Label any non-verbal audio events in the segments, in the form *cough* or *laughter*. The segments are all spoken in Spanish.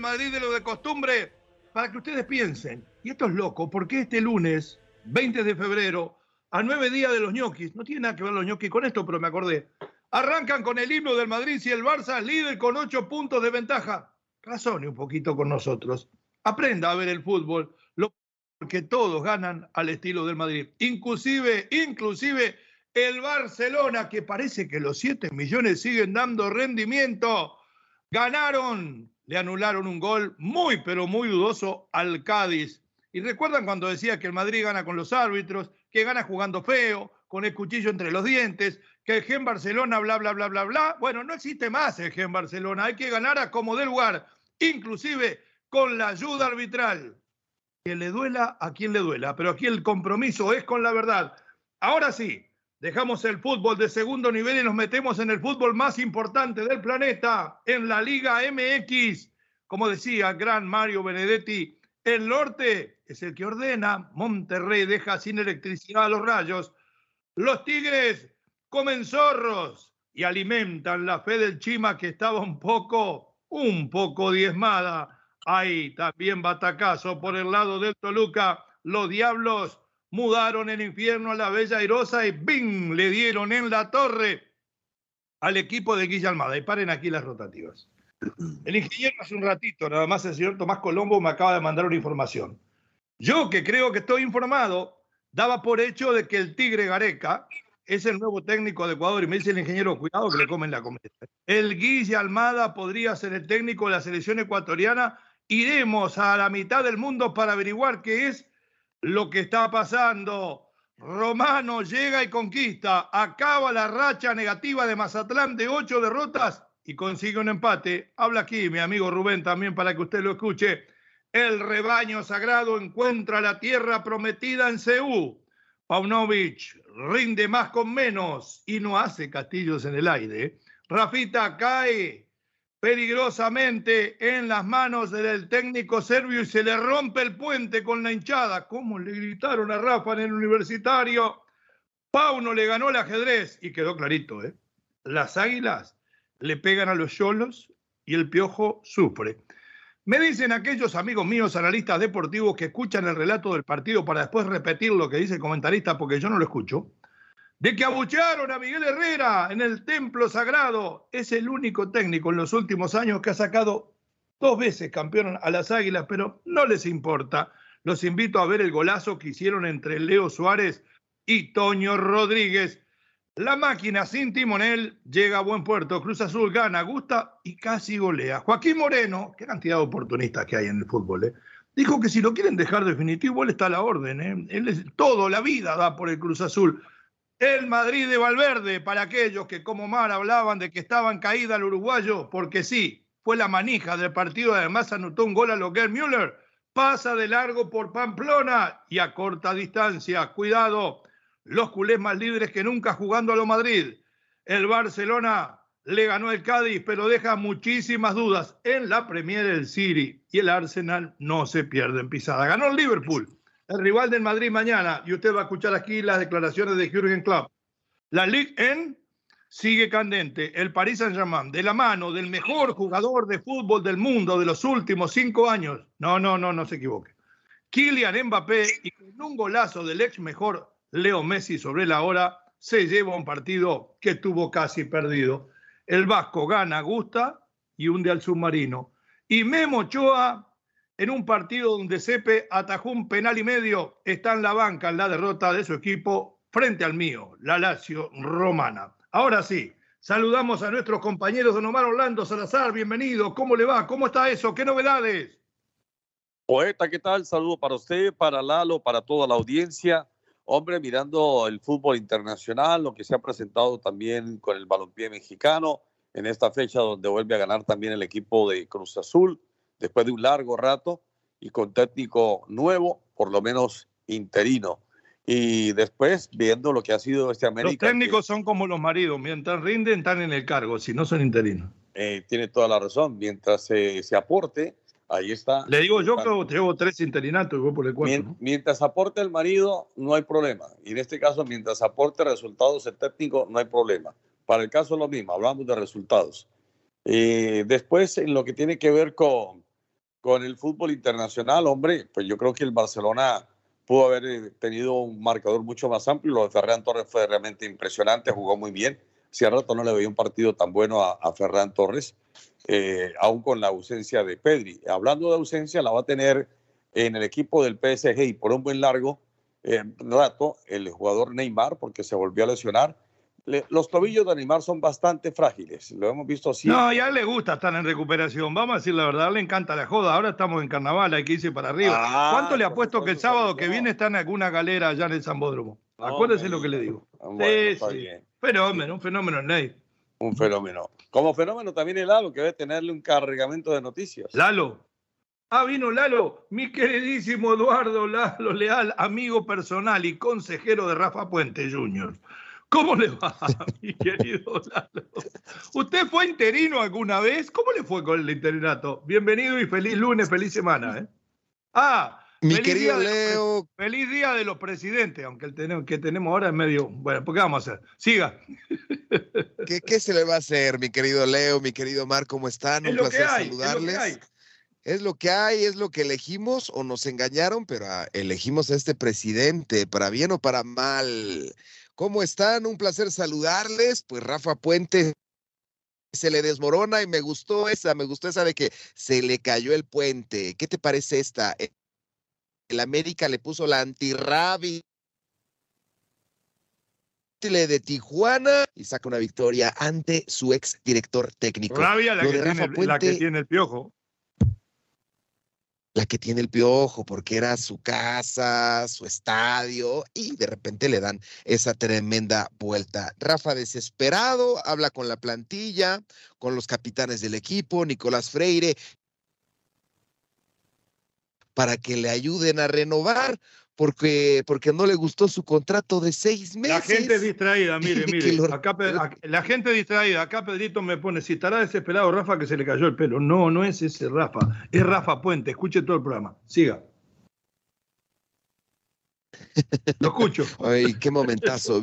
Madrid de lo de costumbre para que ustedes piensen. Y esto es loco, porque este lunes, 20 de febrero, a nueve días de los ñoquis, no tiene nada que ver los ñoquis con esto, pero me acordé. Arrancan con el himno del Madrid y el Barça líder con ocho puntos de ventaja. Razone un poquito con nosotros. Aprenda a ver el fútbol. Porque todos ganan al estilo del Madrid. Inclusive, inclusive el Barcelona, que parece que los 7 millones siguen dando rendimiento, ganaron, le anularon un gol muy, pero muy dudoso al Cádiz. Y recuerdan cuando decía que el Madrid gana con los árbitros, que gana jugando feo, con el cuchillo entre los dientes, que el Gen Barcelona, bla, bla, bla, bla, bla. Bueno, no existe más el Gen Barcelona, hay que ganar a como dé lugar, inclusive con la ayuda arbitral que le duela a quien le duela, pero aquí el compromiso es con la verdad. Ahora sí, dejamos el fútbol de segundo nivel y nos metemos en el fútbol más importante del planeta, en la Liga MX. Como decía gran Mario Benedetti, el norte es el que ordena, Monterrey deja sin electricidad a los rayos, los Tigres comen zorros y alimentan la fe del Chima que estaba un poco, un poco diezmada. Hay también batacazo por el lado del Toluca. Los diablos mudaron el infierno a la Bella Airosa y ¡bing! le dieron en la torre al equipo de Guilla Almada. Y paren aquí las rotativas. El ingeniero hace un ratito, nada más el señor Tomás Colombo me acaba de mandar una información. Yo que creo que estoy informado, daba por hecho de que el Tigre Gareca es el nuevo técnico de Ecuador y me dice el ingeniero, cuidado que le comen la comida. El Guille Almada podría ser el técnico de la selección ecuatoriana iremos a la mitad del mundo para averiguar qué es lo que está pasando. Romano llega y conquista, acaba la racha negativa de Mazatlán de ocho derrotas y consigue un empate. Habla aquí mi amigo Rubén también para que usted lo escuche. El rebaño sagrado encuentra la tierra prometida en Ceú. Paunovic rinde más con menos y no hace castillos en el aire. Rafita cae peligrosamente en las manos del técnico serbio y se le rompe el puente con la hinchada. ¿Cómo le gritaron a Rafa en el universitario? Pauno le ganó el ajedrez y quedó clarito, ¿eh? Las águilas le pegan a los cholos y el piojo sufre. Me dicen aquellos amigos míos analistas deportivos que escuchan el relato del partido para después repetir lo que dice el comentarista porque yo no lo escucho de que abuchearon a Miguel Herrera en el templo sagrado. Es el único técnico en los últimos años que ha sacado dos veces campeón a las Águilas, pero no les importa. Los invito a ver el golazo que hicieron entre Leo Suárez y Toño Rodríguez. La máquina sin timonel llega a buen puerto. Cruz Azul gana, gusta y casi golea. Joaquín Moreno, qué cantidad de oportunistas que hay en el fútbol, ¿eh? dijo que si lo quieren dejar definitivo, él está a la orden. ¿eh? Él es, todo la vida da por el Cruz Azul. El Madrid de Valverde, para aquellos que como Mar hablaban de que estaban caída al uruguayo, porque sí, fue la manija del partido, además anotó un gol a Loguer Müller, pasa de largo por Pamplona y a corta distancia. Cuidado, los culés más líderes que nunca jugando a lo Madrid. El Barcelona le ganó el Cádiz, pero deja muchísimas dudas en la Premier del City y el Arsenal no se pierde en pisada. Ganó el Liverpool, el rival del Madrid mañana, y usted va a escuchar aquí las declaraciones de Jürgen Klopp. La Ligue en sigue candente. El Paris Saint-Germain, de la mano del mejor jugador de fútbol del mundo de los últimos cinco años. No, no, no, no se equivoque. Kylian Mbappé y con un golazo del ex mejor Leo Messi sobre la hora se lleva un partido que tuvo casi perdido. El Vasco gana, gusta y hunde al submarino. Y Memo Ochoa, en un partido donde Sepe atajó un penal y medio, está en la banca en la derrota de su equipo frente al mío, la Lazio Romana. Ahora sí, saludamos a nuestros compañeros Don Omar Orlando Salazar, bienvenido. ¿Cómo le va? ¿Cómo está eso? ¿Qué novedades? Poeta, ¿qué tal? Saludo para usted, para Lalo, para toda la audiencia. Hombre, mirando el fútbol internacional, lo que se ha presentado también con el balompié mexicano en esta fecha donde vuelve a ganar también el equipo de Cruz Azul después de un largo rato y con técnico nuevo, por lo menos interino. Y después, viendo lo que ha sido este América. Los técnicos son como los maridos, mientras rinden, están en el cargo, si no son interinos. Eh, tiene toda la razón, mientras se aporte, ahí está. Le digo yo que llevo tres interinatos y voy por el cuarto. Mientras aporte el marido, no hay problema. Y en este caso, mientras aporte resultados el técnico, no hay problema. Para el caso lo mismo, hablamos de resultados. Eh, después, en lo que tiene que ver con, con el fútbol internacional, hombre, pues yo creo que el Barcelona pudo haber eh, tenido un marcador mucho más amplio. Lo de Ferran Torres fue realmente impresionante, jugó muy bien. Si a rato no le veía un partido tan bueno a, Ferran Torres, eh, aún con la ausencia de Pedri. Hablando de ausencia, la va a tener en el equipo del PSG y por un buen largo eh, rato el jugador Neymar, porque se volvió a lesionar los tobillos de Neymar son bastante frágiles, lo hemos visto así. No, ya le gusta estar en recuperación, vamos a decir la verdad, le encanta la joda, ahora estamos en carnaval, hay que irse para arriba. Ah, ¿Cuánto le apuesto que el sábado que viene está en alguna galera allá en el Zambódromo? Acuérdese lo que le digo. sí, sí. Fenómeno, un fenómeno, Ney. Un fenómeno. Como fenómeno también el Lalo, que debe tenerle un cargamento de noticias. Lalo. Ah, vino Lalo, mi queridísimo Eduardo Lalo Leal, amigo personal y consejero de Rafa Puente Jr. ¿Cómo le va, *laughs* mi querido Lalo? ¿Usted fue interino alguna vez? ¿Cómo le fue con el interinato? Bienvenido y feliz lunes, feliz semana. ¿eh? Ah, mi querido Leo. feliz día de los presidentes, aunque el que tenemos ahora es medio. Bueno, ¿por qué vamos a hacer? Siga. *laughs* ¿Qué, se le va a hacer, mi querido Leo, mi querido Mar? ¿Cómo están? Un placer saludarles. Es lo que hay, es lo que elegimos o nos engañaron, pero ah, elegimos a este presidente, para bien o para mal. ¿Cómo están? Un placer saludarles. Pues Rafa Puente se le desmorona y me gustó esa, me gustó esa de que se le cayó el puente. ¿Qué te parece esta? Eh, el América le puso la antirrabi de Tijuana y saca una victoria ante su ex director técnico. Rabia la, que la que tiene el piojo la que tiene el piojo, porque era su casa, su estadio, y de repente le dan esa tremenda vuelta. Rafa desesperado, habla con la plantilla, con los capitanes del equipo, Nicolás Freire, para que le ayuden a renovar, porque, porque no le gustó su contrato de seis meses. La gente distraída, mire, *laughs* mire. Acá, la gente distraída, acá Pedrito me pone, si estará desesperado Rafa que se le cayó el pelo. No, no es ese Rafa, es Rafa Puente. Escuche todo el programa. Siga. Lo escucho. *laughs* Ay, qué momentazo.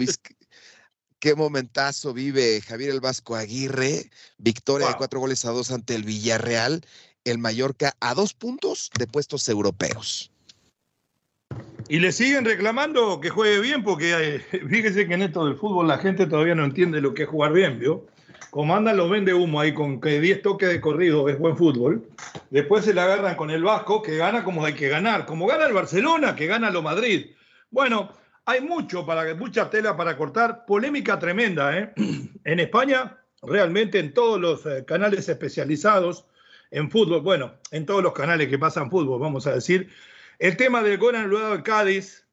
qué momentazo vive Javier el Vasco Aguirre. Victoria de cuatro goles a dos ante el Villarreal. El Mallorca a dos puntos de puestos europeos. Y le siguen reclamando que juegue bien, porque eh, *laughs* fíjese que en esto del fútbol la gente todavía no entiende lo que es jugar bien, ¿vio? Como andan los vende humo ahí con que 10 toques de corrido es buen fútbol. Después se le agarran con el Vasco, que gana como hay que ganar, como gana el Barcelona, que gana lo Madrid. Bueno, hay mucho para mucha tela para cortar, polémica tremenda, ¿eh? *clears throat* En España, realmente en todos los eh, canales especializados en fútbol, bueno, en todos los canales que pasan fútbol, vamos a decir, el tema del gol anulado de Cádiz,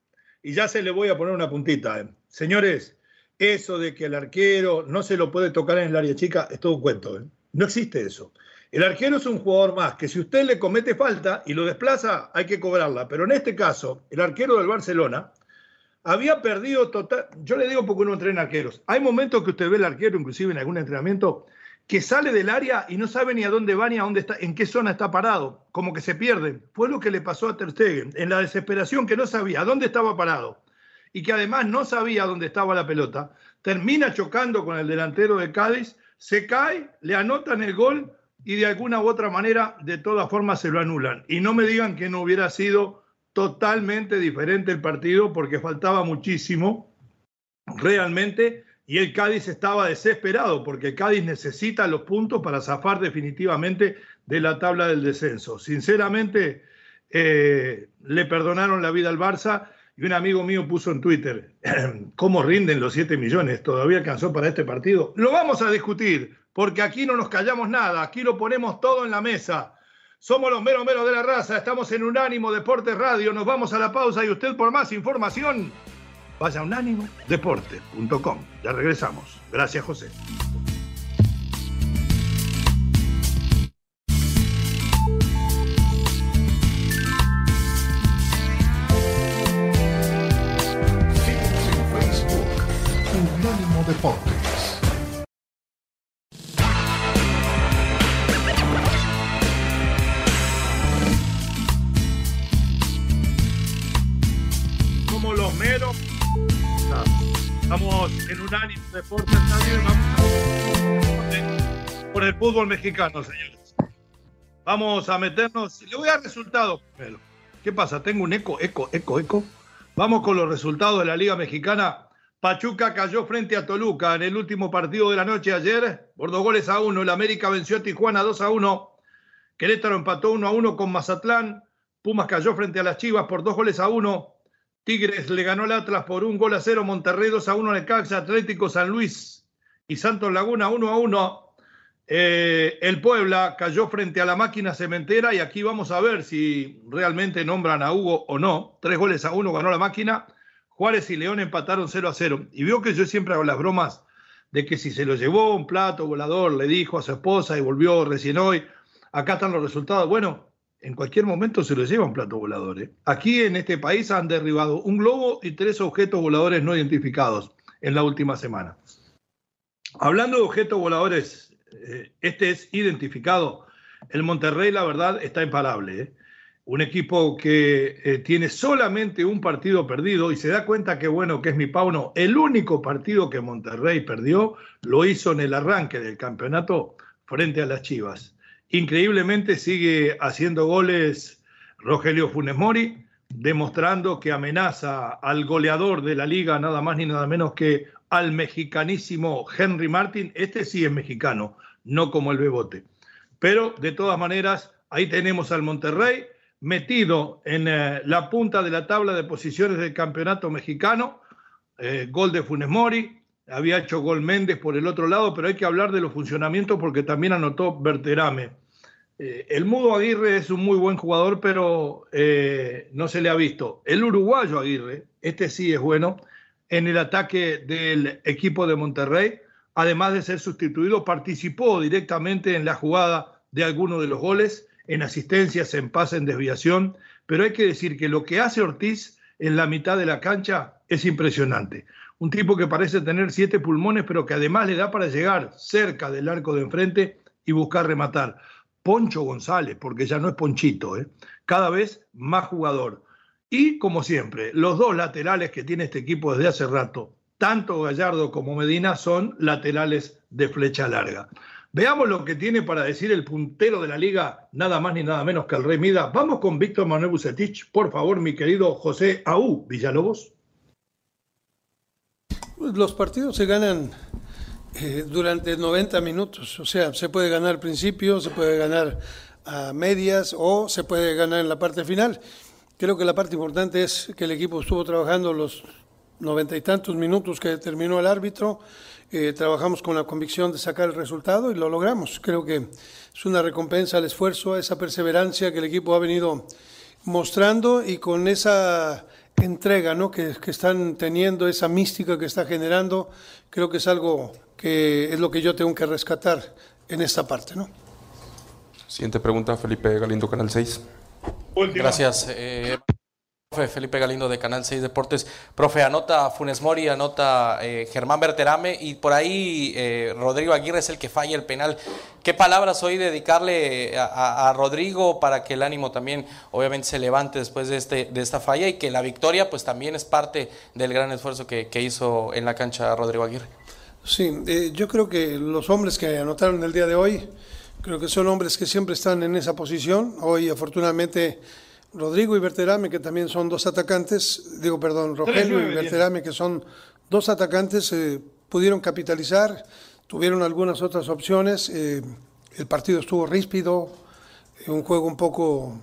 y ya se le voy a poner una puntita. Eh. Señores, eso de que el arquero no se lo puede tocar en el área chica es todo un cuento. Eh. No existe eso. El arquero es un jugador más que si usted le comete falta y lo desplaza, hay que cobrarla. Pero en este caso, el arquero del Barcelona había perdido total. Yo le digo porque uno entrena arqueros. Hay momentos que usted ve el arquero, inclusive en algún entrenamiento, que sale del área y no sabe ni a dónde va ni a dónde está, en qué zona está parado, como que se pierde. Fue lo que le pasó a Ter Stegen, en la desesperación que no sabía dónde estaba parado y que además no sabía dónde estaba la pelota, termina chocando con el delantero de Cádiz, se cae, le anotan el gol y de alguna u otra manera, de todas formas, se lo anulan. Y no me digan que no hubiera sido totalmente diferente el partido porque faltaba muchísimo realmente y el Cádiz estaba desesperado porque el Cádiz necesita los puntos para zafar definitivamente de la tabla del descenso. Sinceramente, eh, le perdonaron la vida al Barça y un amigo mío puso en Twitter, *clears throat* ¿cómo rinden los 7 millones? ¿Todavía alcanzó para este partido? Lo vamos a discutir porque aquí no nos callamos nada, aquí lo ponemos todo en la mesa. Somos los meros meros de la raza, estamos en Unánimo Deportes Radio, nos vamos a la pausa y usted por más información vaya a unánimodeporte.com. Ya regresamos. Gracias, José. Unánimo Deporte. en Unánimo Deportes Radio y vamos por el fútbol mexicano, señores. Vamos a meternos. Le voy a resultados primero. ¿Qué pasa? Tengo un eco, eco, eco, eco. Vamos con los resultados de la Liga Mexicana. Pachuca cayó frente a Toluca en el último partido de la noche ayer por dos goles a uno. El América venció a Tijuana 2 a 1. Querétaro empató 1 a 1 con Mazatlán. Pumas cayó frente a las Chivas por dos goles a uno. Tigres le ganó al Atlas por un gol a cero, Monterrey 2 a 1 Caxa, Atlético San Luis y Santos Laguna 1 a 1. Eh, el Puebla cayó frente a la máquina cementera y aquí vamos a ver si realmente nombran a Hugo o no. Tres goles a uno ganó la máquina. Juárez y León empataron 0 a 0. Y veo que yo siempre hago las bromas de que si se lo llevó un plato volador, le dijo a su esposa y volvió recién hoy, acá están los resultados. Bueno, en cualquier momento se lo lleva un plato. ¿eh? Aquí en este país han derribado un globo y tres objetos voladores no identificados en la última semana. Hablando de objetos voladores, eh, este es identificado. El Monterrey, la verdad, está imparable. ¿eh? Un equipo que tiene solamente un partido perdido y se da cuenta que bueno que es mi Pauno. El único partido que Monterrey perdió lo hizo en el arranque del campeonato frente a las Chivas. Increíblemente sigue haciendo goles Rogelio Funes Mori, demostrando que amenaza al goleador de la liga, nada más ni nada menos que al mexicanísimo Henry Martin. Este sí es mexicano, no como el Bebote. Pero de todas maneras, ahí tenemos al Monterrey metido en eh, la punta de la tabla de posiciones del campeonato mexicano. Eh, gol de Funes Mori, había hecho gol Méndez por el otro lado, pero hay que hablar de los funcionamientos porque también anotó Berterame. Eh, el Mudo Aguirre es un muy buen jugador, pero eh, no se le ha visto. El uruguayo Aguirre, este sí es bueno, en el ataque del equipo de Monterrey, además de ser sustituido, participó directamente en la jugada de alguno de los goles, en asistencias, en pase, en desviación, pero hay que decir que lo que hace Ortiz en la mitad de la cancha es impresionante. Un tipo que parece tener siete pulmones, pero que además le da para llegar cerca del arco de enfrente y buscar rematar. Poncho González, porque ya no es Ponchito, ¿eh? cada vez más jugador. Y como siempre, los dos laterales que tiene este equipo desde hace rato, tanto Gallardo como Medina, son laterales de flecha larga. Veamos lo que tiene para decir el puntero de la liga, nada más ni nada menos que el Rey Mida. Vamos con Víctor Manuel Bucetich, por favor, mi querido José Aú Villalobos. Pues los partidos se ganan eh, durante 90 minutos. O sea, se puede ganar al principio, se puede ganar a medias o se puede ganar en la parte final. Creo que la parte importante es que el equipo estuvo trabajando los noventa y tantos minutos que terminó el árbitro. Eh, trabajamos con la convicción de sacar el resultado y lo logramos. Creo que es una recompensa al esfuerzo, a esa perseverancia que el equipo ha venido mostrando y con esa entrega ¿no? que, que están teniendo, esa mística que está generando, creo que es algo que es lo que yo tengo que rescatar en esta parte. ¿no? Siguiente pregunta, Felipe Galindo, Canal 6. Gracias. Eh, Felipe Galindo de Canal 6 Deportes. Profe, anota Funes Mori, anota eh, Germán Berterame y por ahí eh, Rodrigo Aguirre es el que falla el penal. ¿Qué palabras hoy dedicarle a, Rodrigo para que el ánimo también obviamente se levante después de, este, de esta falla y que la victoria pues también es parte del gran esfuerzo que, hizo en la cancha Rodrigo Aguirre? Sí, eh, yo creo que los hombres que anotaron el día de hoy, creo que son hombres que siempre están en esa posición. Hoy afortunadamente Rodrigo y Berterame, que también son dos atacantes, digo, perdón, Rogelio y Berterame, que son dos atacantes, eh, pudieron capitalizar, tuvieron algunas otras opciones. Eh, el partido estuvo ríspido, un juego un poco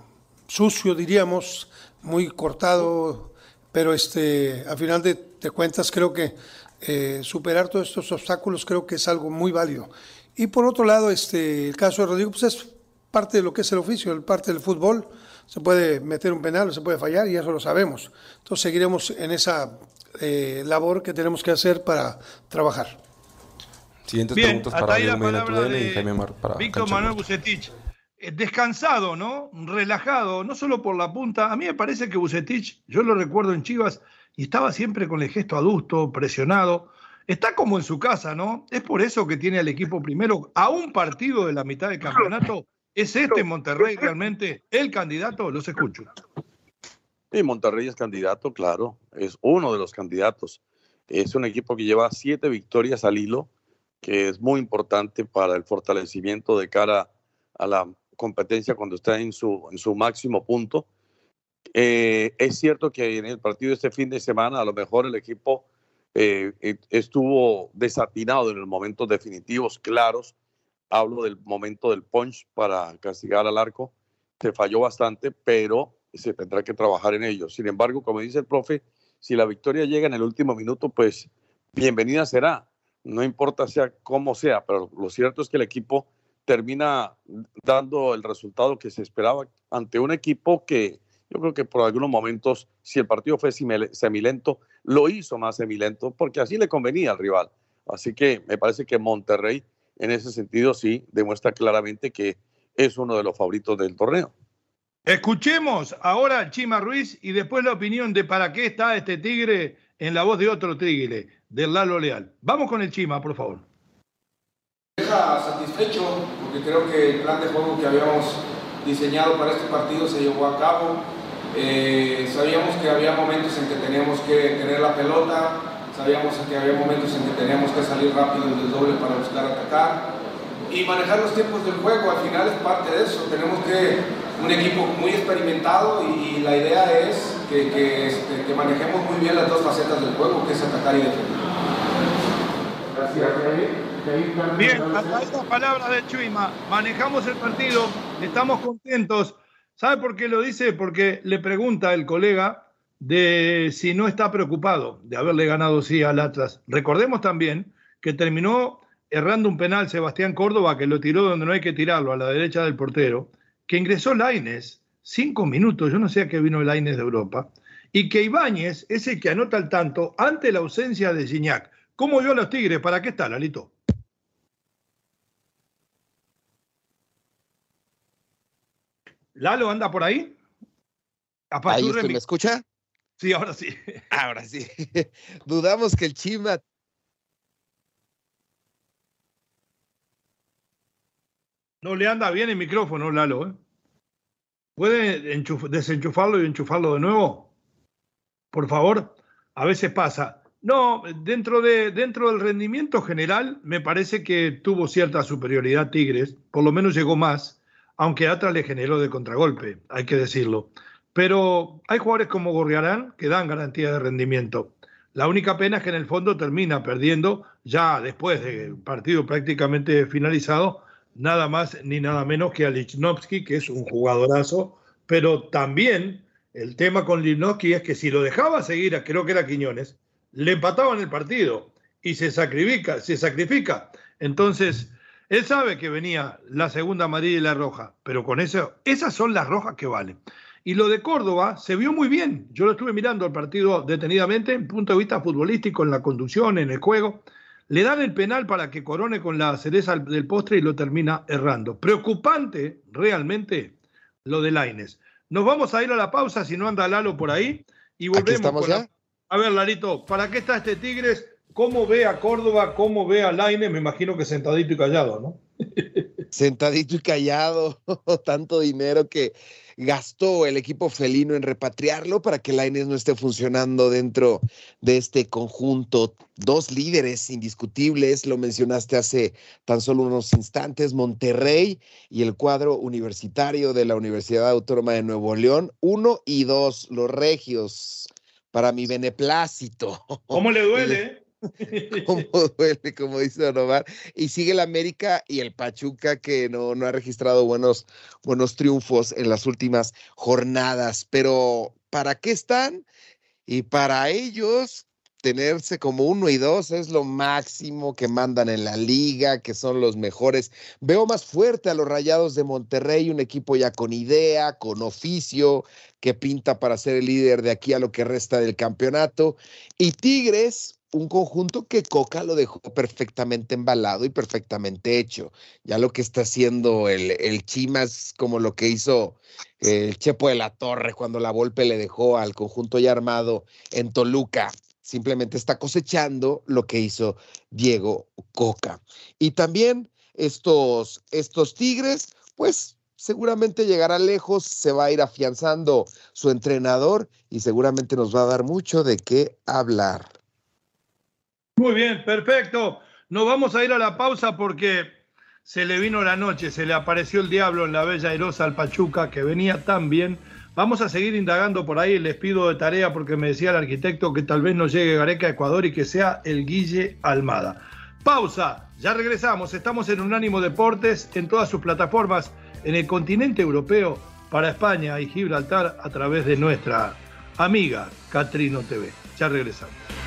sucio, diríamos, muy cortado, pero este, a final de, cuentas creo que superar todos estos obstáculos creo que es algo muy válido. Y por otro lado, este, el caso de Rodrigo, pues es parte de lo que es el oficio, parte del fútbol se puede meter un penal, se puede fallar y eso lo sabemos. Entonces seguiremos en esa eh, labor que tenemos que hacer para trabajar. Siguientes preguntas para ahí la palabra de Jaime Mar, para Víctor Manuel Bucetich. Eh, descansado, ¿no? Relajado, no solo por la punta. A mí me parece que Bucetich, yo lo recuerdo en Chivas, y estaba siempre con el gesto adusto, presionado. Está como en su casa, ¿no? Es por eso que tiene al equipo primero a un partido de la mitad del campeonato ¿Es este Monterrey realmente el candidato? Los escucho. Sí, Monterrey es candidato, claro. Es uno de los candidatos. Es un equipo que lleva siete victorias al hilo, que es muy importante para el fortalecimiento de cara a la competencia cuando está en su, en su máximo punto. Eh, es cierto que en el partido este fin de semana a lo mejor el equipo eh, estuvo desatinado en los momentos definitivos, claros, hablo del momento del punch para castigar al arco, se falló bastante, pero se tendrá que trabajar en ello. Sin embargo, como dice el profe, si la victoria llega en el último minuto, pues bienvenida será. No importa sea cómo sea, pero lo cierto es que el equipo termina dando el resultado que se esperaba ante un equipo que yo creo que por algunos momentos, si el partido fue semilento, lo hizo más semilento porque así le convenía al rival. Así que me parece que Monterrey en ese sentido sí demuestra claramente que es uno de los favoritos del torneo. Escuchemos ahora a Chima Ruiz y después la opinión de para qué está este Tigre en la voz de otro Tigre, del Lalo Leal. Vamos con el Chima, por favor. Deja satisfecho porque creo que el plan de juego que habíamos diseñado para este partido se llevó a cabo. Eh, sabíamos que había momentos en que teníamos que tener la pelota, sabíamos que había momentos en que teníamos que salir rápido del doble para buscar atacar y manejar los tiempos del juego, al final es parte de eso, tenemos que un equipo muy experimentado y, la idea es que, este, que, manejemos muy bien las dos facetas del juego, que es atacar y defender. Gracias, Bien, hasta esta palabra de Chuima, manejamos el partido, estamos contentos. ¿Sabe por qué lo dice? Porque le pregunta el colega de si no está preocupado de haberle ganado sí al Atlas. Recordemos también que terminó errando un penal Sebastián Córdoba, que lo tiró donde no hay que tirarlo, a la derecha del portero, que ingresó Laines, cinco minutos, yo no sé a qué vino Laines de Europa, y que Ibáñez es el que anota el tanto ante la ausencia de Gignac. ¿Cómo vio a los Tigres? ¿Para qué está, Lalito? Lalo, ¿anda por ahí? Ahí ¿me escucha? Sí, ahora sí. *laughs* Ahora sí. *laughs* Dudamos que el Chima No le anda bien el micrófono, Lalo. ¿eh? ¿Puede desenchufarlo y enchufarlo de nuevo? Por favor. A veces pasa. No, dentro, de, dentro del rendimiento general, me parece que tuvo cierta superioridad Tigres. Por lo menos llegó más, aunque Atra le generó de contragolpe, hay que decirlo. Pero hay jugadores como Gorriarán que dan garantía de rendimiento. La única pena es que en el fondo termina perdiendo ya después del partido prácticamente finalizado, nada más ni nada menos que a Lichnowsky, que es un jugadorazo, pero también el tema con Lichnowsky es que si lo dejaba seguir, creo que era Quiñones, le empataban el partido y se sacrifica, se sacrifica. Entonces, él sabe que venía la segunda amarilla y la roja, pero con eso, esas son las rojas que valen. Y lo de Córdoba se vio muy bien. Yo lo estuve mirando el partido detenidamente, en punto de vista futbolístico, en la conducción, en el juego. Le dan el penal para que corone con la cereza del postre y lo termina errando. Preocupante realmente lo de Laines. Nos vamos a ir a la pausa si no anda Lalo por ahí y volvemos. estamos ya? A ver, Larito, ¿para qué está este Tigres? ¿Cómo ve a Córdoba? ¿Cómo ve a Laine? Me imagino que sentadito y callado, ¿no? *laughs* sentadito y callado, *laughs* tanto dinero que gastó el equipo felino en repatriarlo para que Laines no esté funcionando dentro de este conjunto. Dos líderes indiscutibles, lo mencionaste hace tan solo unos instantes, Monterrey y el cuadro universitario de la Universidad Autónoma de Nuevo León, uno y dos, los regios, para mi beneplácito. ¿Cómo le duele? *laughs* *laughs* duele, como dice Don Omar. Y sigue el América y el Pachuca que no, no ha registrado buenos, buenos triunfos en las últimas jornadas. Pero, ¿para qué están? Y para ellos, tenerse como uno y dos es lo máximo que mandan en la liga, que son los mejores. Veo más fuerte a los Rayados de Monterrey, un equipo ya con idea, con oficio, que pinta para ser el líder de aquí a lo que resta del campeonato. Y Tigres, un conjunto que Coca lo dejó perfectamente embalado y perfectamente hecho. Ya lo que está haciendo el, el Chimas, como lo que hizo el Chepo de la Torre cuando la Volpe le dejó al conjunto ya armado en Toluca. Simplemente está cosechando lo que hizo Diego Coca. Y también estos, estos Tigres, pues seguramente llegará lejos, se va a ir afianzando su entrenador y seguramente nos va a dar mucho de qué hablar. Muy bien, perfecto. Nos vamos a ir a la pausa porque se le vino la noche, se le apareció el diablo en la bella erosa al Pachuca, que venía tan bien. Vamos a seguir indagando por ahí, les pido de tarea porque me decía el arquitecto que tal vez no llegue Gareca a Ecuador y que sea el Guille Almada. Pausa, ya regresamos, estamos en Unánimo Deportes en todas sus plataformas en el continente europeo para España y Gibraltar a través de nuestra amiga Catrino TV. Ya regresamos.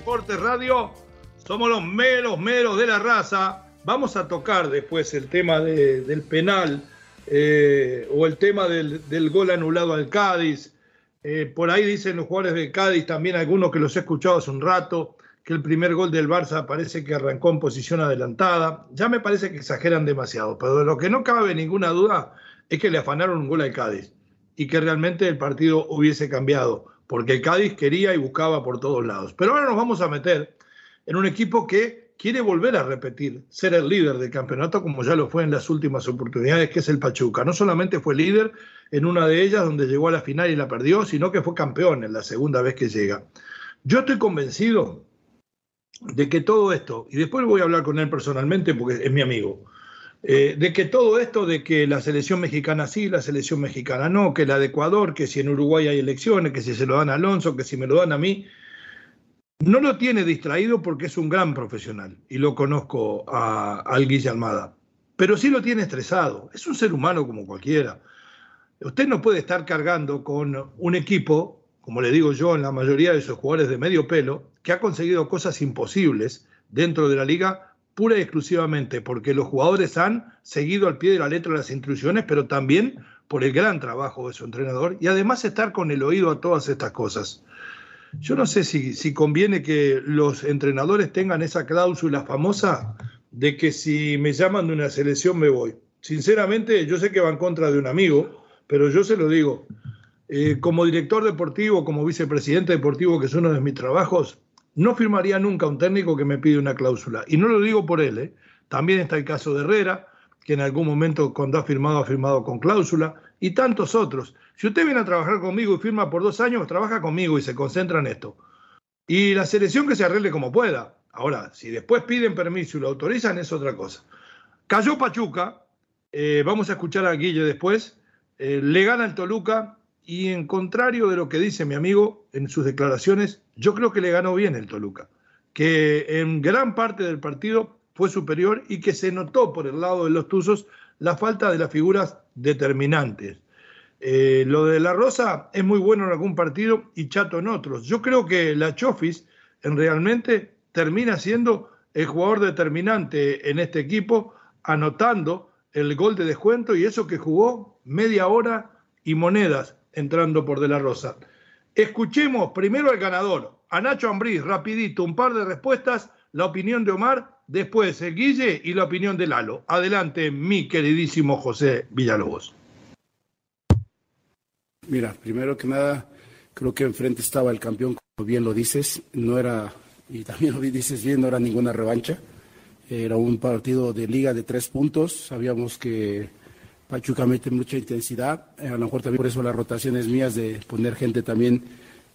Deportes Radio. Somos los meros, meros de la raza. Vamos a tocar después el tema del penal eh, o el tema del, gol anulado al Cádiz. Eh, por ahí dicen los jugadores del Cádiz, también algunos que los he escuchado hace un rato, que el primer gol del Barça parece que arrancó en posición adelantada. Ya me parece que exageran demasiado, pero de lo que no cabe ninguna duda es que le afanaron un gol al Cádiz y que realmente el partido hubiese cambiado porque Cádiz quería y buscaba por todos lados. Pero ahora nos vamos a meter en un equipo que quiere volver a repetir, ser el líder del campeonato como ya lo fue en las últimas oportunidades, que es el Pachuca. No solamente fue líder en una de ellas donde llegó a la final y la perdió, sino que fue campeón en la segunda vez que llega. Yo estoy convencido de que todo esto, y después voy a hablar con él personalmente porque es mi amigo, eh, de que todo esto de que la selección mexicana sí, la selección mexicana no, que la de Ecuador, que si en Uruguay hay elecciones, que si se lo dan a Alonso, que si me lo dan a mí, no lo tiene distraído porque es un gran profesional y lo conozco a, al Guille Almada, pero sí lo tiene estresado, es un ser humano como cualquiera. Usted no puede estar cargando con un equipo, como le digo yo, en la mayoría de esos jugadores de medio pelo, que ha conseguido cosas imposibles dentro de la liga pura y exclusivamente porque los jugadores han seguido al pie de la letra las instrucciones, pero también por el gran trabajo de su entrenador y además estar con el oído a todas estas cosas. Yo no sé si, si conviene que los entrenadores tengan esa cláusula famosa de que si me llaman de una selección me voy. Sinceramente, yo sé que va en contra de un amigo, pero yo se lo digo. Eh, como director deportivo, como vicepresidente deportivo, que es uno de mis trabajos, no firmaría nunca un técnico que me pide una cláusula. Y no lo digo por él, ¿eh? también está el caso de Herrera, que en algún momento cuando ha firmado ha firmado con cláusula, y tantos otros. Si usted viene a trabajar conmigo y firma por dos años, trabaja conmigo y se concentra en esto. Y la selección que se arregle como pueda. Ahora, si después piden permiso y lo autorizan, es otra cosa. Cayó Pachuca, eh, vamos a escuchar a Guille después, eh, le gana el Toluca, y en contrario de lo que dice mi amigo en sus declaraciones, yo creo que le ganó bien el Toluca, que en gran parte del partido fue superior y que se notó por el lado de los Tuzos la falta de las figuras determinantes. Eh, lo de La Rosa es muy bueno en algún partido y chato en otros. Yo creo que la Chofis en realmente termina siendo el jugador determinante en este equipo, anotando el gol de descuento y eso que jugó media hora y monedas entrando por De la Rosa. Escuchemos primero al ganador, a Nacho Ambriz, rapidito, un par de respuestas, la opinión de Omar, después el Guille y la opinión de Lalo. Adelante, mi queridísimo José Villalobos. Mira, primero que nada, creo que enfrente estaba el campeón, como bien lo dices, no era, y también lo dices bien, no era ninguna revancha, era un partido de liga de tres puntos, sabíamos que Pachuca mete mucha intensidad, a lo mejor también por eso las rotaciones mías de poner gente también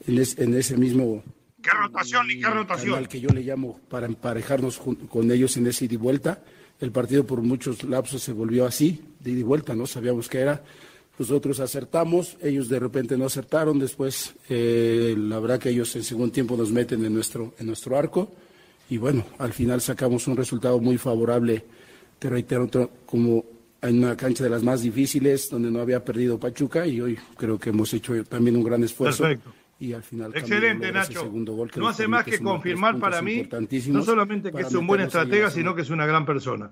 en, ese mismo... ¿Qué rotación y qué rotación? Al que yo le llamo para emparejarnos con ellos en ese ida y vuelta. El partido por muchos lapsos se volvió así, de ida y vuelta, ¿no? Sabíamos que era nosotros acertamos, ellos de repente no acertaron, después eh, la verdad que ellos en segundo tiempo nos meten en nuestro, en nuestro arco y bueno, al final sacamos un resultado muy favorable, te reitero, como en una cancha de las más difíciles, donde no había perdido Pachuca y hoy creo que hemos hecho también un gran esfuerzo. Perfecto. Y al final Excelente, Nacho. no hace más que confirmar para mí, no solamente que es un buen estratega, sino que es una gran persona.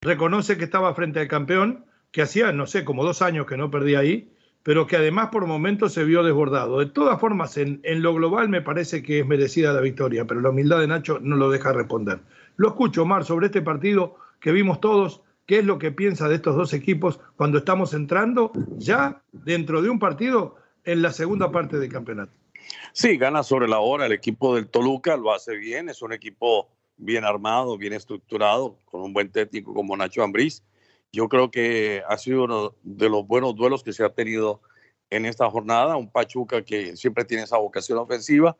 Reconoce que estaba frente al campeón que hacía, no sé, como dos años que no perdía ahí, pero que además por momentos se vio desbordado. De todas formas, en, lo global me parece que es merecida la victoria, pero la humildad de Nacho no lo deja responder. Lo escucho, Omar, sobre este partido que vimos todos, qué es lo que piensa de estos dos equipos cuando estamos entrando ya dentro de un partido en la segunda parte del campeonato. Sí, gana sobre la hora el equipo del Toluca, lo hace bien, es un equipo bien armado, bien estructurado, con un buen técnico como Nacho Ambriz yo creo que ha sido uno de los buenos duelos que se ha tenido en esta jornada. Un Pachuca que siempre tiene esa vocación ofensiva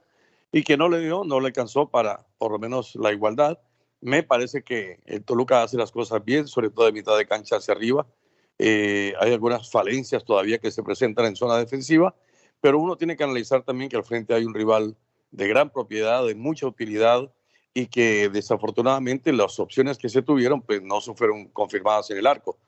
y que no le dio, no le alcanzó para por lo menos la igualdad. Me parece que el Toluca hace las cosas bien, sobre todo de mitad de cancha hacia arriba. Eh, hay algunas falencias todavía que se presentan en zona defensiva, pero uno tiene que analizar también que al frente hay un rival de gran propiedad, de mucha utilidad, y que desafortunadamente las opciones que se tuvieron pues no se fueron confirmadas en el arco.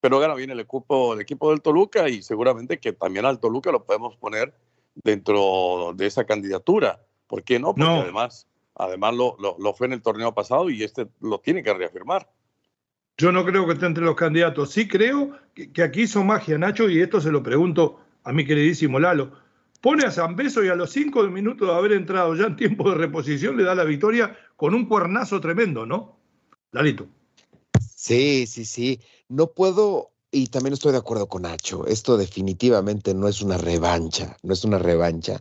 Pero gana bien el equipo, el equipo del Toluca y seguramente que también al Toluca lo podemos poner dentro de esa candidatura. ¿Por qué no? Porque además, además lo, lo, fue en el torneo pasado y este lo tiene que reafirmar. Yo no creo que esté entre los candidatos. Sí creo que, que aquí hizo magia, Nacho, y esto se lo pregunto a mi queridísimo Lalo pone a San Beso y a los cinco minutos de haber entrado ya en tiempo de reposición le da la victoria con un cuernazo tremendo, ¿no? Lalito. Sí, sí, sí. No puedo, y también estoy de acuerdo con Nacho, esto definitivamente no es una revancha, no es una revancha,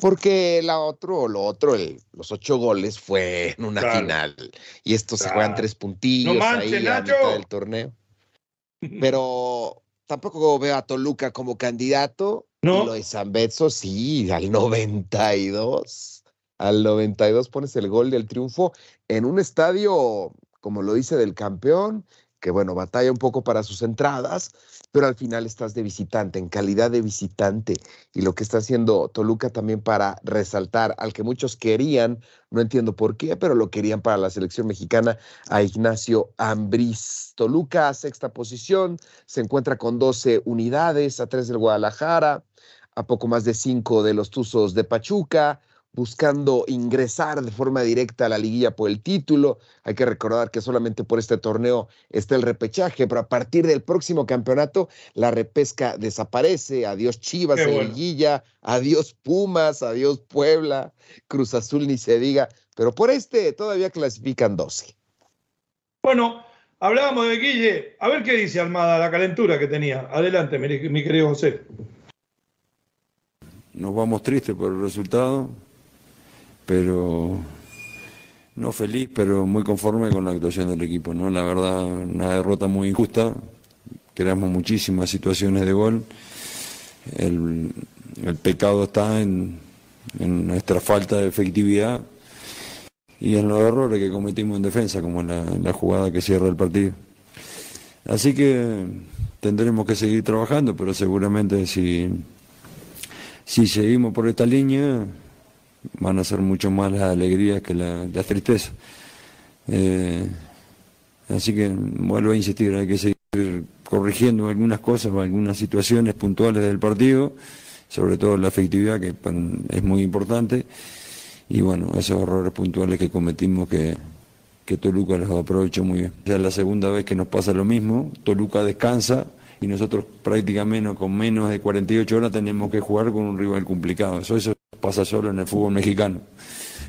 porque la otro, lo otro, los ocho goles fue en una final, y esto se juegan tres puntillos ahí a mitad del torneo. *laughs* Pero tampoco veo a Toluca como candidato, ¿No? lo de San Betso, sí, al 92. Al 92 pones el gol del triunfo en un estadio, como lo dice, del campeón, que bueno, batalla un poco para sus entradas, pero al final estás de visitante, en calidad de visitante. Y lo que está haciendo Toluca también para resaltar al que muchos querían, no entiendo por qué, pero lo querían para la selección mexicana, a Ignacio Ambriz. Toluca, sexta posición, se encuentra con 12 unidades, a tres del Guadalajara, a poco más de cinco de los Tuzos de Pachuca, buscando ingresar de forma directa a la liguilla por el título. Hay que recordar que solamente por este torneo está el repechaje, pero a partir del próximo campeonato la repesca desaparece. Adiós Chivas en liguilla, adiós Pumas, adiós Puebla, Cruz Azul ni se diga, pero por este todavía clasifican 12. Bueno, hablábamos de Guille. A ver qué dice Almada, la calentura que tenía. Adelante, mi querido José. Nos vamos tristes por el resultado pero no feliz, pero muy conforme con la actuación del equipo. ¿no? La verdad, una derrota muy injusta, creamos muchísimas situaciones de gol. El, pecado está en, nuestra falta de efectividad y en los errores que cometimos en defensa, como la, la jugada que cierra el partido. Así que tendremos que seguir trabajando, pero seguramente si, si seguimos por esta línea, van a ser mucho más las alegrías que la, tristeza. Eh, así que vuelvo a insistir, hay que seguir corrigiendo algunas cosas o algunas situaciones puntuales del partido, sobre todo la efectividad, que es muy importante, y bueno, esos errores puntuales que cometimos que, que Toluca los aprovechó muy bien. Ya es la segunda vez que nos pasa lo mismo, Toluca descansa y nosotros prácticamente con menos de 48 horas tenemos que jugar con un rival complicado. Eso, eso pasa solo en el fútbol mexicano.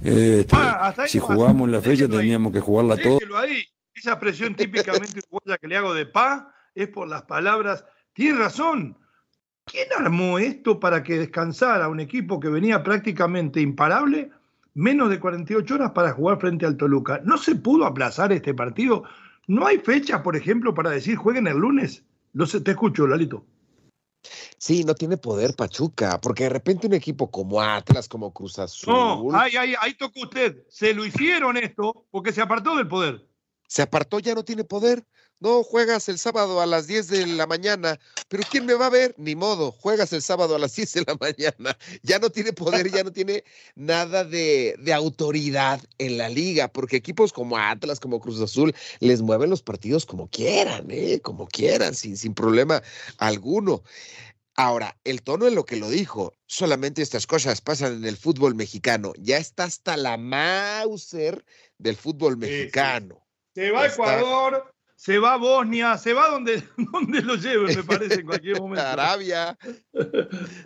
Este, ah, si jugamos la fecha teníamos que jugarla todo. Esa presión típicamente uruguaya que le hago de pa es por las palabras. Tiene razón. ¿Quién armó esto para que descansara un equipo que venía prácticamente imparable menos de 48 horas para jugar frente al Toluca? ¿No se pudo aplazar este partido? ¿No hay fecha, por ejemplo, para decir jueguen el lunes? No sé, te escucho, Lalito. Sí, no tiene poder Pachuca, porque de repente un equipo como Atlas, como Cruz Azul. No, ahí, ahí, ahí tocó usted. Se lo hicieron esto porque se apartó del poder. Se apartó, ya no tiene poder. No, juegas el sábado a las 10 de la mañana, pero ¿quién me va a ver? Ni modo, juegas el sábado a las 10 de la *laughs* mañana. Ya no tiene poder, ya no tiene nada de, de, autoridad en la liga, porque equipos como Atlas, como Cruz Azul, les mueven los partidos como quieran, ¿eh? como quieran, sin, sin problema alguno. Ahora, el tono en lo que lo dijo, solamente estas cosas pasan en el fútbol mexicano. Ya está hasta la Mauser del fútbol mexicano. Se va a Ecuador, se va a Bosnia, se va donde, *laughs* donde lo lleve, me parece, en cualquier momento. *laughs* Arabia.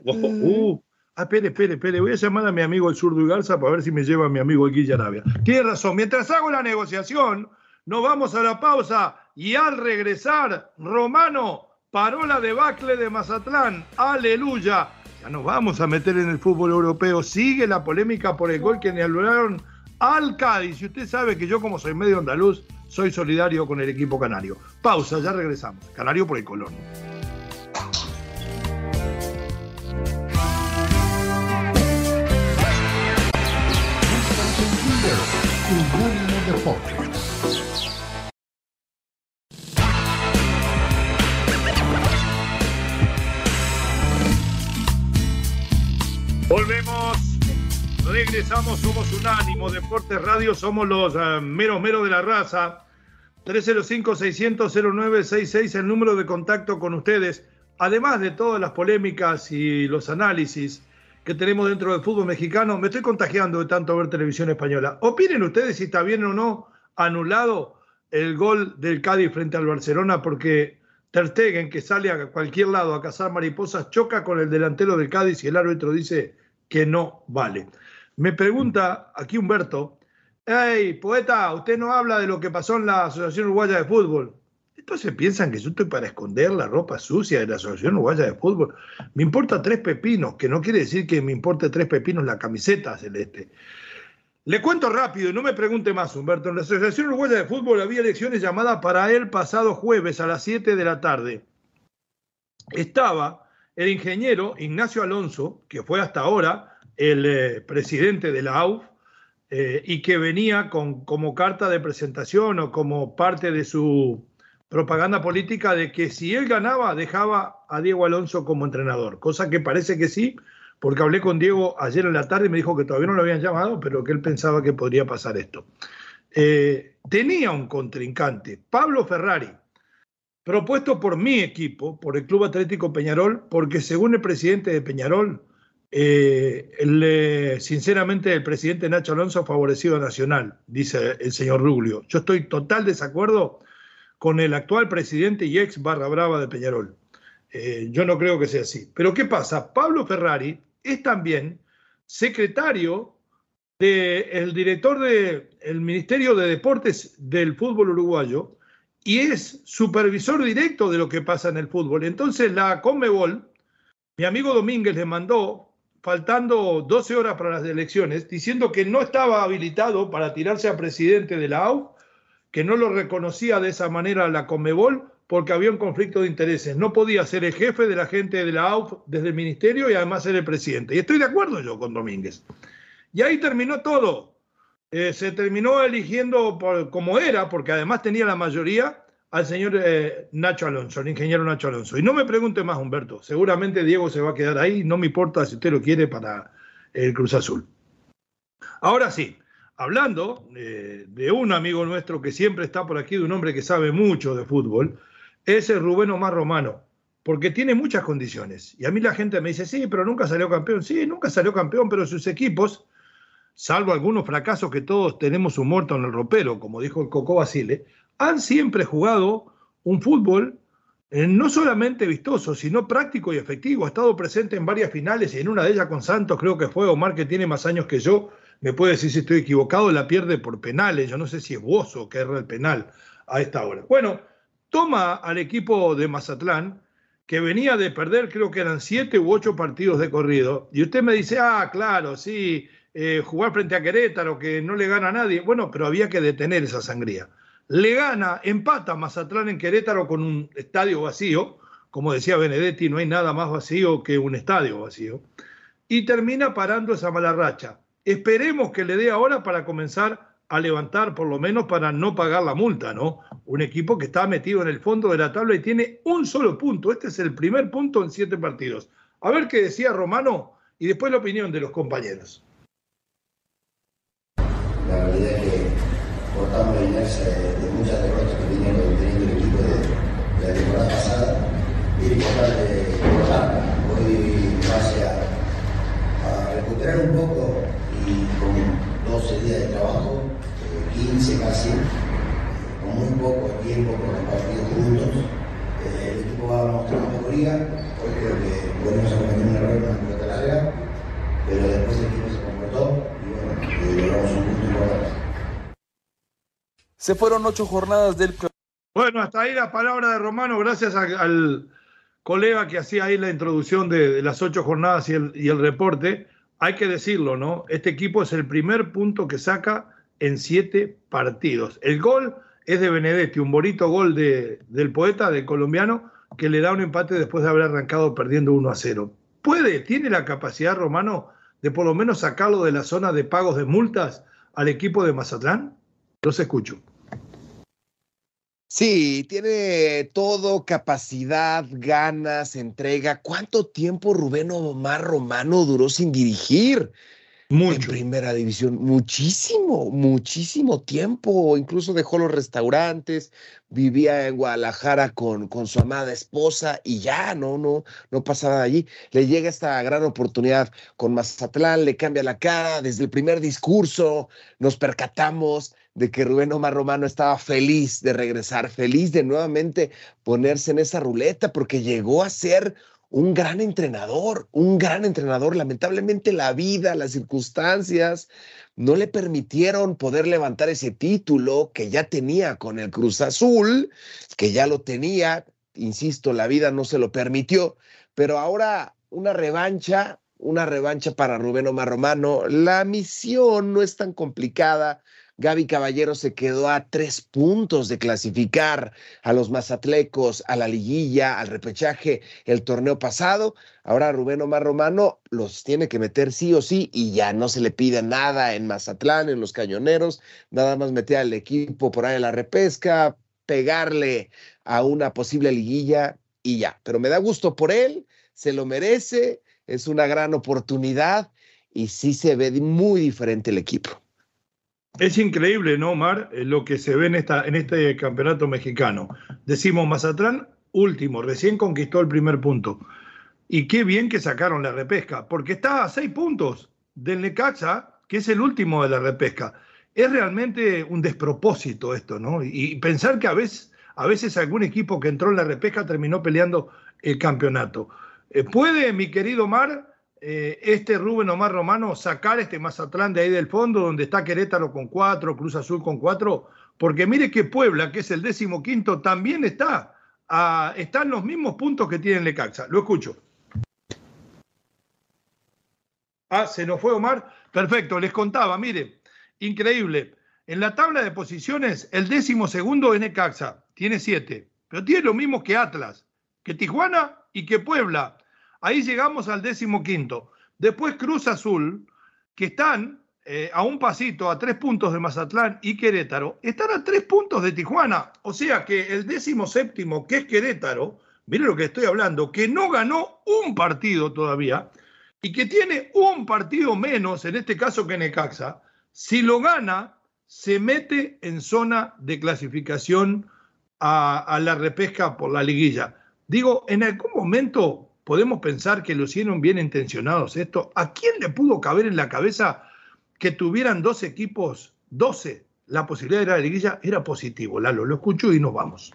uh, ah, espere, espere, espere. Voy a llamar a mi amigo el zurdo y Garza para ver si me lleva a mi amigo el Guilla Arabia. Tiene razón. Mientras hago la negociación, nos vamos a la pausa y al regresar, Romano paró la debacle de Mazatlán. Aleluya. Ya nos vamos a meter en el fútbol europeo. Sigue la polémica por el gol que anularon al Cádiz. Y usted sabe que yo, como soy medio andaluz, soy solidario con el equipo canario. Pausa, ya regresamos. Canario por el Colón. Regresamos, somos Unánimo, Deportes Radio, somos los meros meros de la raza. 305-600-0966, el número de contacto con ustedes, además de todas las polémicas y los análisis que tenemos dentro del fútbol mexicano, me estoy contagiando de tanto ver televisión española. Opinen ustedes si está bien o no anulado el gol del Cádiz frente al Barcelona, porque Ter Stegen, que sale a cualquier lado a cazar mariposas, choca con el delantero del Cádiz y el árbitro dice que no vale. Me pregunta aquí Humberto, hey, poeta, usted no habla de lo que pasó en la Asociación Uruguaya de Fútbol. Entonces piensan que yo estoy para esconder la ropa sucia de la Asociación Uruguaya de Fútbol. Me importa tres pepinos, que no quiere decir que me importe tres pepinos la camiseta celeste. Le cuento rápido y no me pregunte más, Humberto. En la Asociación Uruguaya de Fútbol había elecciones llamadas para el pasado jueves a las 7 de la tarde. Estaba el ingeniero Ignacio Alonso, que fue hasta ahora el eh, presidente de la AUF eh, y que venía con, como carta de presentación o como parte de su propaganda política de que si él ganaba dejaba a Diego Alonso como entrenador, cosa que parece que sí, porque hablé con Diego ayer en la tarde y me dijo que todavía no lo habían llamado, pero que él pensaba que podría pasar esto. Eh, tenía un contrincante, Pablo Ferrari, propuesto por mi equipo, por el Club Atlético Peñarol, porque según el presidente de Peñarol, eh, sinceramente el presidente Nacho Alonso ha favorecido a Nacional, dice el señor Ruglio. Yo estoy total desacuerdo con el actual presidente y ex barra brava de Peñarol. Eh, yo no creo que sea así. Pero ¿qué pasa? Pablo Ferrari es también secretario del director del Ministerio de Deportes del fútbol uruguayo y es supervisor directo de lo que pasa en el fútbol. Entonces la Conmebol, mi amigo Domínguez le mandó, faltando 12 horas para las elecciones, diciendo que no estaba habilitado para tirarse a presidente de la AU, que no lo reconocía de esa manera la Conmebol porque había un conflicto de intereses. No podía ser el jefe de la gente de la AUF desde el ministerio y además ser el presidente. Y estoy de acuerdo yo con Domínguez. Y ahí terminó todo. Eh, se terminó eligiendo como era, porque además tenía la mayoría, al señor eh, Nacho Alonso, el ingeniero Nacho Alonso. Y no me pregunte más, Humberto. Seguramente Diego se va a quedar ahí. No me importa si usted lo quiere para el Cruz Azul. Ahora sí, hablando eh, de un amigo nuestro que siempre está por aquí, de un hombre que sabe mucho de fútbol, es el Rubén Omar Romano, porque tiene muchas condiciones. Y a mí la gente me dice, sí, pero nunca salió campeón. Sí, nunca salió campeón, pero sus equipos salvo algunos fracasos que todos tenemos un muerto en el ropero, como dijo el Coco Basile, han siempre jugado un fútbol eh, no solamente vistoso, sino práctico y efectivo. Ha estado presente en varias finales y en una de ellas con Santos, creo que fue Omar, que tiene más años que yo, me puede decir si estoy equivocado, la pierde por penales. Yo no sé si es Bozo que erra el penal a esta hora. Bueno, toma al equipo de Mazatlán, que venía de perder, creo que eran siete u ocho partidos de corrido, y usted me dice, ah, claro, sí, eh, jugar frente a Querétaro, que no le gana a nadie. Bueno, pero había que detener esa sangría. Le gana, empata Mazatlán en Querétaro con un estadio vacío. Como decía Benedetti, no hay nada más vacío que un estadio vacío. Y termina parando esa mala racha. Esperemos que le dé ahora para comenzar a levantar, por lo menos para no pagar la multa, ¿no? Un equipo que está metido en el fondo de la tabla y tiene un solo punto. Este es el primer punto en siete partidos. A ver qué decía Romano y después la opinión de los compañeros. Inercia de, muchas derrotas que vinieron teniendo el equipo de, la temporada pasada y es importante cortarla. Hoy, base a recuperar un poco y con 12 días de trabajo, 15 eh, casi, con muy poco tiempo con los partidos juntos, eh, el equipo va a mostrar una mejoría. Hoy creo que volvemos a cometer un error en la pelota larga, pero después el equipo se comportó y bueno, eh, logramos un punto importante. Se fueron ocho jornadas del Bueno, hasta ahí la palabra de Romano, gracias al colega que hacía ahí la introducción de, las ocho jornadas y el, reporte hay que decirlo, ¿no? Este equipo es el primer punto que saca en siete partidos. El gol es de Benedetti, un bonito gol de, del poeta, del colombiano, que le da un empate después de haber arrancado perdiendo 1 a 0. ¿Puede, tiene la capacidad, Romano, de por lo menos sacarlo de la zona de pagos de multas al equipo de Mazatlán? Los escucho. Sí, tiene todo, capacidad, ganas, entrega. ¿Cuánto tiempo Rubén Omar Romano duró sin dirigir? En primera división, muchísimo, muchísimo tiempo. Incluso dejó los restaurantes, vivía en Guadalajara con, con su amada esposa y ya, no, no, no pasaba de allí. Le llega esta gran oportunidad con Mazatlán, le cambia la cara. Desde el primer discurso nos percatamos de que Rubén Omar Romano estaba feliz de regresar, feliz de nuevamente ponerse en esa ruleta, porque llegó a ser un gran entrenador, un gran entrenador. Lamentablemente la vida, las circunstancias no le permitieron poder levantar ese título que ya tenía con el Cruz Azul, que ya lo tenía, insisto, la vida no se lo permitió, pero ahora una revancha, una revancha para Rubén Omar Romano. La misión no es tan complicada Gaby Caballero se quedó a tres puntos de clasificar a los mazatlecos, a la liguilla, al repechaje el torneo pasado. Ahora Rubén Omar Romano los tiene que meter sí o sí y ya no se le pide nada en Mazatlán, en los cañoneros, nada más meter al equipo por ahí en la repesca, pegarle a una posible liguilla y ya. Pero me da gusto por él, se lo merece, es una gran oportunidad y sí se ve muy diferente el equipo. Es increíble, ¿no, Omar? Eh, lo que se ve en, esta, en este campeonato mexicano. Decimos Mazatlán, último, recién conquistó el primer punto. Y qué bien que sacaron la repesca, porque está a seis puntos del Necaxa, que es el último de la repesca. Es realmente un despropósito esto, ¿no? Y, pensar que a veces, a veces algún equipo que entró en la repesca terminó peleando el campeonato. Eh, ¿Puede, mi querido Omar, eh, este Rubén Omar Romano sacar este Mazatlán de ahí del fondo, donde está Querétaro con cuatro, Cruz Azul con cuatro, porque mire que Puebla, que es el décimo quinto, también está, a, está en los mismos puntos que tiene Lecaxa. Lo escucho. Ah, se nos fue Omar. Perfecto, les contaba, mire, increíble. En la tabla de posiciones, el décimo segundo es Necaxa, tiene siete, pero tiene lo mismo que Atlas, que Tijuana y que Puebla. Ahí llegamos al décimo quinto. Después Cruz Azul, que están eh, a un pasito, a tres puntos de Mazatlán y Querétaro, están a tres puntos de Tijuana. O sea que el décimo séptimo, que es Querétaro, mire lo que estoy hablando, que no ganó un partido todavía y que tiene un partido menos, en este caso que Necaxa, si lo gana, se mete en zona de clasificación a, a la repesca por la liguilla. Digo, en algún momento podemos pensar que lo hicieron bien intencionados esto. ¿A quién le pudo caber en la cabeza que tuvieran dos equipos, 12, la posibilidad de la liguilla era positivo. Lalo, lo escucho y nos vamos.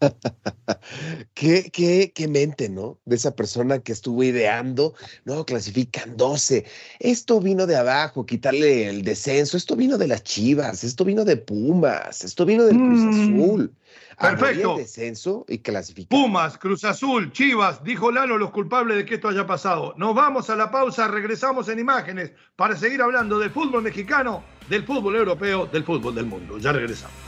*laughs* ¿Qué, qué, qué mente, ¿no? De esa persona que estuvo ideando, no, clasifican 12. Esto vino de abajo, quitarle el descenso. Esto vino de las Chivas, esto vino de Pumas, esto vino del Cruz mm, Azul. Perfecto. descenso y clasificar. Pumas, Cruz Azul, Chivas, dijo Lalo, los culpables de que esto haya pasado. Nos vamos a la pausa, regresamos en imágenes para seguir hablando del fútbol mexicano, del fútbol europeo, del fútbol del mundo. Ya regresamos.